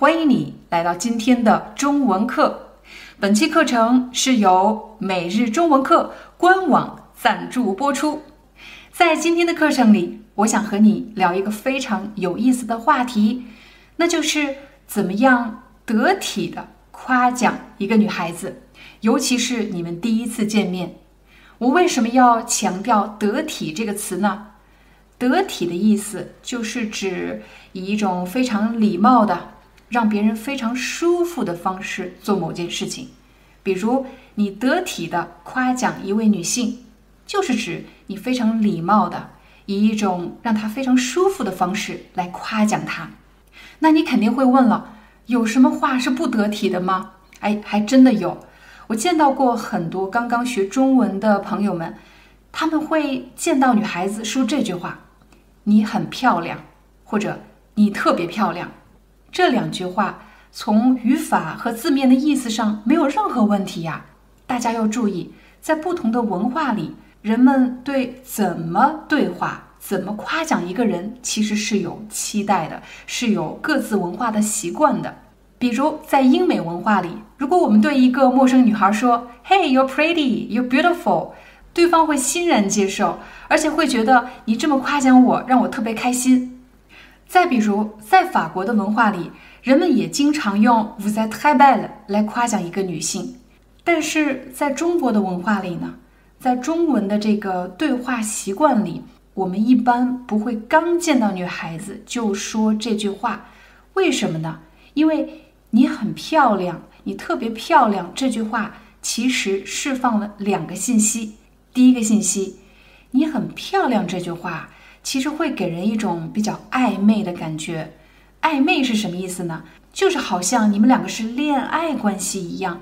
欢迎你来到今天的中文课。本期课程是由每日中文课官网赞助播出。在今天的课程里，我想和你聊一个非常有意思的话题，那就是怎么样得体的夸奖一个女孩子，尤其是你们第一次见面。我为什么要强调“得体”这个词呢？得体的意思就是指以一种非常礼貌的。让别人非常舒服的方式做某件事情，比如你得体的夸奖一位女性，就是指你非常礼貌的以一种让她非常舒服的方式来夸奖她。那你肯定会问了，有什么话是不得体的吗？哎，还真的有。我见到过很多刚刚学中文的朋友们，他们会见到女孩子说这句话：“你很漂亮”或者“你特别漂亮”。这两句话从语法和字面的意思上没有任何问题呀。大家要注意，在不同的文化里，人们对怎么对话、怎么夸奖一个人，其实是有期待的，是有各自文化的习惯的。比如在英美文化里，如果我们对一个陌生女孩说 “Hey, you're pretty, you're beautiful”，对方会欣然接受，而且会觉得你这么夸奖我，让我特别开心。再比如，在法国的文化里，人们也经常用 “vous êtes très belle” 来夸奖一个女性。但是在中国的文化里呢，在中文的这个对话习惯里，我们一般不会刚见到女孩子就说这句话。为什么呢？因为你很漂亮，你特别漂亮。这句话其实释放了两个信息。第一个信息，你很漂亮。这句话。其实会给人一种比较暧昧的感觉，暧昧是什么意思呢？就是好像你们两个是恋爱关系一样。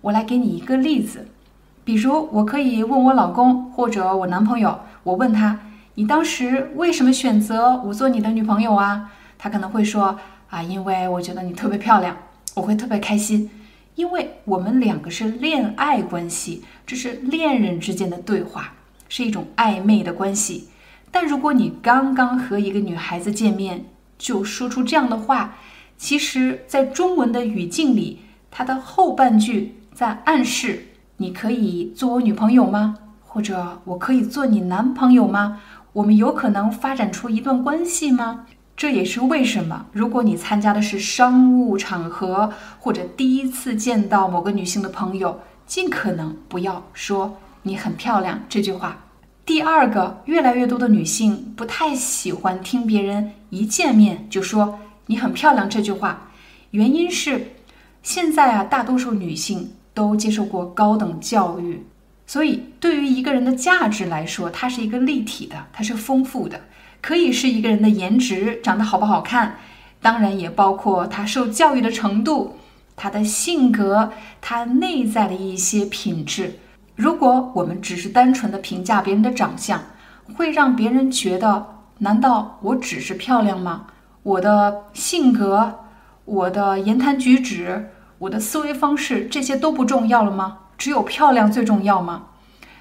我来给你一个例子，比如我可以问我老公或者我男朋友，我问他，你当时为什么选择我做你的女朋友啊？他可能会说啊，因为我觉得你特别漂亮，我会特别开心，因为我们两个是恋爱关系，这是恋人之间的对话，是一种暧昧的关系。但如果你刚刚和一个女孩子见面，就说出这样的话，其实，在中文的语境里，它的后半句在暗示你可以做我女朋友吗？或者我可以做你男朋友吗？我们有可能发展出一段关系吗？这也是为什么，如果你参加的是商务场合，或者第一次见到某个女性的朋友，尽可能不要说“你很漂亮”这句话。第二个，越来越多的女性不太喜欢听别人一见面就说“你很漂亮”这句话，原因是现在啊，大多数女性都接受过高等教育，所以对于一个人的价值来说，它是一个立体的，它是丰富的，可以是一个人的颜值长得好不好看，当然也包括他受教育的程度、他的性格、他内在的一些品质。如果我们只是单纯的评价别人的长相，会让别人觉得，难道我只是漂亮吗？我的性格、我的言谈举止、我的思维方式，这些都不重要了吗？只有漂亮最重要吗？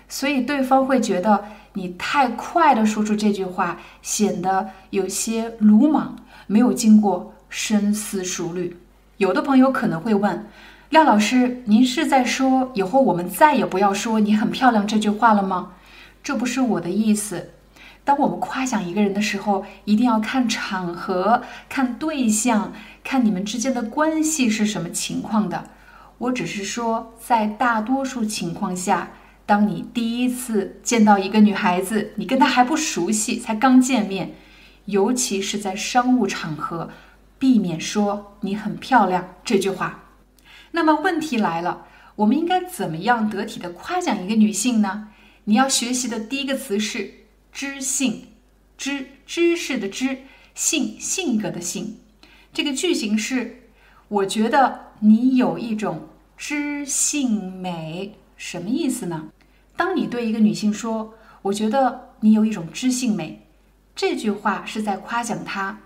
所以对方会觉得你太快的说出这句话，显得有些鲁莽，没有经过深思熟虑。有的朋友可能会问。廖老师，您是在说以后我们再也不要说“你很漂亮”这句话了吗？这不是我的意思。当我们夸奖一个人的时候，一定要看场合、看对象、看你们之间的关系是什么情况的。我只是说，在大多数情况下，当你第一次见到一个女孩子，你跟她还不熟悉，才刚见面，尤其是在商务场合，避免说“你很漂亮”这句话。那么问题来了，我们应该怎么样得体的夸奖一个女性呢？你要学习的第一个词是知性，知知识的知，性性格的性。这个句型是：我觉得你有一种知性美，什么意思呢？当你对一个女性说“我觉得你有一种知性美”，这句话是在夸奖她，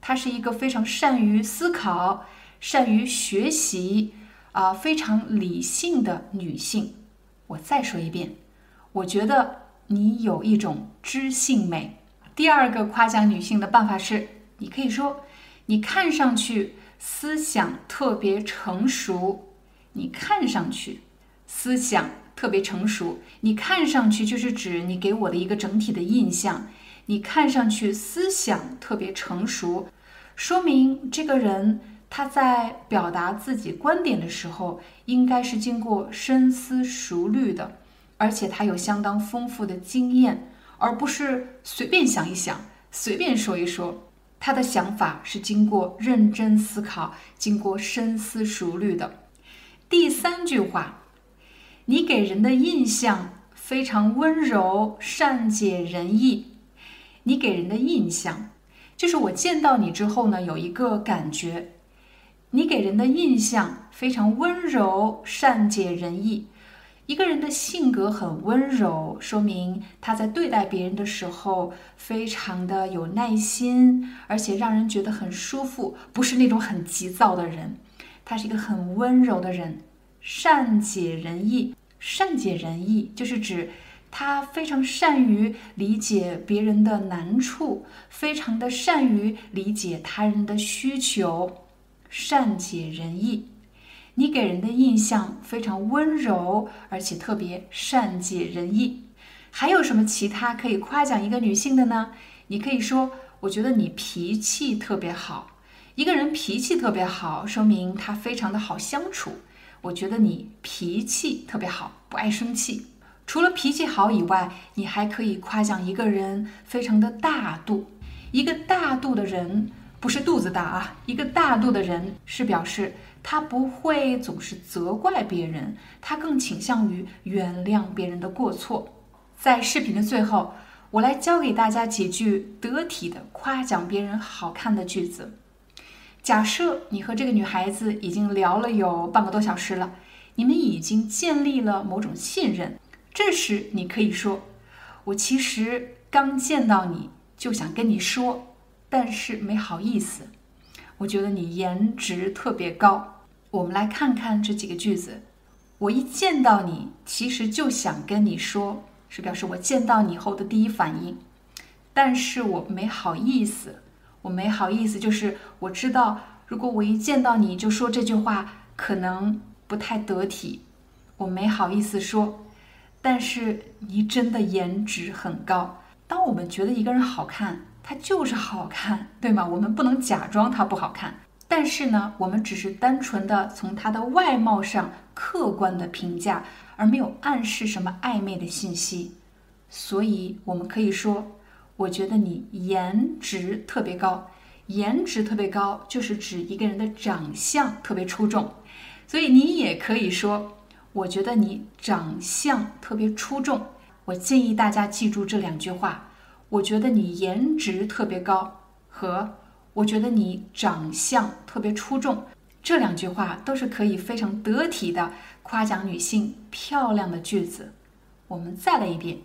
她是一个非常善于思考、善于学习啊，非常理性的女性。我再说一遍，我觉得你有一种知性美。第二个夸奖女性的办法是，你可以说：“你看上去思想特别成熟。”你看上去思想特别成熟。你看上去就是指你给我的一个整体的印象。你看上去思想特别成熟，说明这个人他在表达自己观点的时候，应该是经过深思熟虑的，而且他有相当丰富的经验，而不是随便想一想、随便说一说。他的想法是经过认真思考、经过深思熟虑的。第三句话，你给人的印象非常温柔、善解人意。你给人的印象，就是我见到你之后呢，有一个感觉，你给人的印象非常温柔、善解人意。一个人的性格很温柔，说明他在对待别人的时候非常的有耐心，而且让人觉得很舒服，不是那种很急躁的人。他是一个很温柔的人，善解人意。善解人意就是指他非常善于理解别人的难处，非常的善于理解他人的需求。善解人意。你给人的印象非常温柔，而且特别善解人意。还有什么其他可以夸奖一个女性的呢？你可以说：“我觉得你脾气特别好。”一个人脾气特别好，说明他非常的好相处。我觉得你脾气特别好，不爱生气。除了脾气好以外，你还可以夸奖一个人非常的大度。一个大度的人不是肚子大啊，一个大度的人是表示。他不会总是责怪别人，他更倾向于原谅别人的过错。在视频的最后，我来教给大家几句得体的夸奖别人好看的句子。假设你和这个女孩子已经聊了有半个多小时了，你们已经建立了某种信任，这时你可以说：“我其实刚见到你就想跟你说，但是没好意思。”我觉得你颜值特别高。我们来看看这几个句子。我一见到你，其实就想跟你说，是表示我见到你后的第一反应。但是我没好意思，我没好意思，就是我知道，如果我一见到你就说这句话，可能不太得体。我没好意思说。但是你真的颜值很高。当我们觉得一个人好看。它就是好看，对吗？我们不能假装它不好看。但是呢，我们只是单纯的从它的外貌上客观的评价，而没有暗示什么暧昧的信息。所以，我们可以说，我觉得你颜值特别高。颜值特别高，就是指一个人的长相特别出众。所以，你也可以说，我觉得你长相特别出众。我建议大家记住这两句话。我觉得你颜值特别高，和我觉得你长相特别出众，这两句话都是可以非常得体的夸奖女性漂亮的句子。我们再来一遍。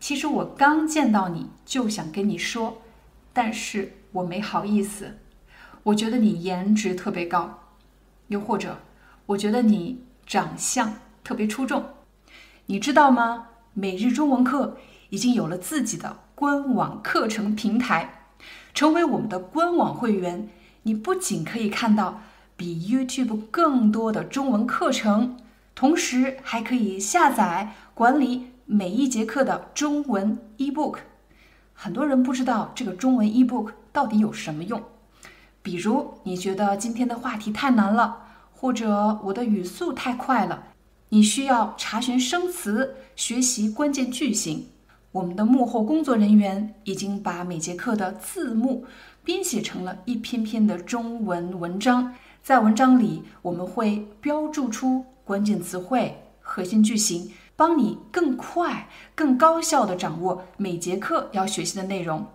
其实我刚见到你就想跟你说，但是我没好意思。我觉得你颜值特别高，又或者我觉得你长相特别出众。你知道吗？每日中文课已经有了自己的。官网课程平台，成为我们的官网会员，你不仅可以看到比 YouTube 更多的中文课程，同时还可以下载管理每一节课的中文 eBook。很多人不知道这个中文 eBook 到底有什么用，比如你觉得今天的话题太难了，或者我的语速太快了，你需要查询生词，学习关键句型。我们的幕后工作人员已经把每节课的字幕编写成了一篇篇的中文文章，在文章里我们会标注出关键词汇、核心句型，帮你更快、更高效地掌握每节课要学习的内容。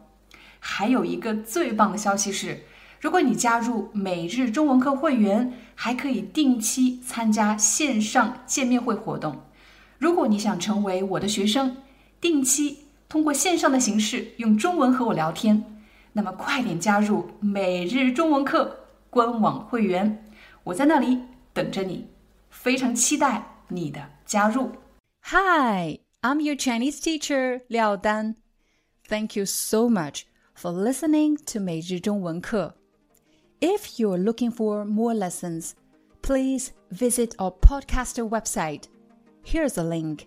还有一个最棒的消息是，如果你加入每日中文课会员，还可以定期参加线上见面会活动。如果你想成为我的学生，定期通过线上的形式用中文和我聊天，那么快点加入每日中文课官网会员，我在那里等着你，非常期待你的加入。Hi, I'm your Chinese teacher Liao Dan. Thank you so much for listening to 每日中文课。if you're looking for more lessons, please visit our podcaster website. Here's a link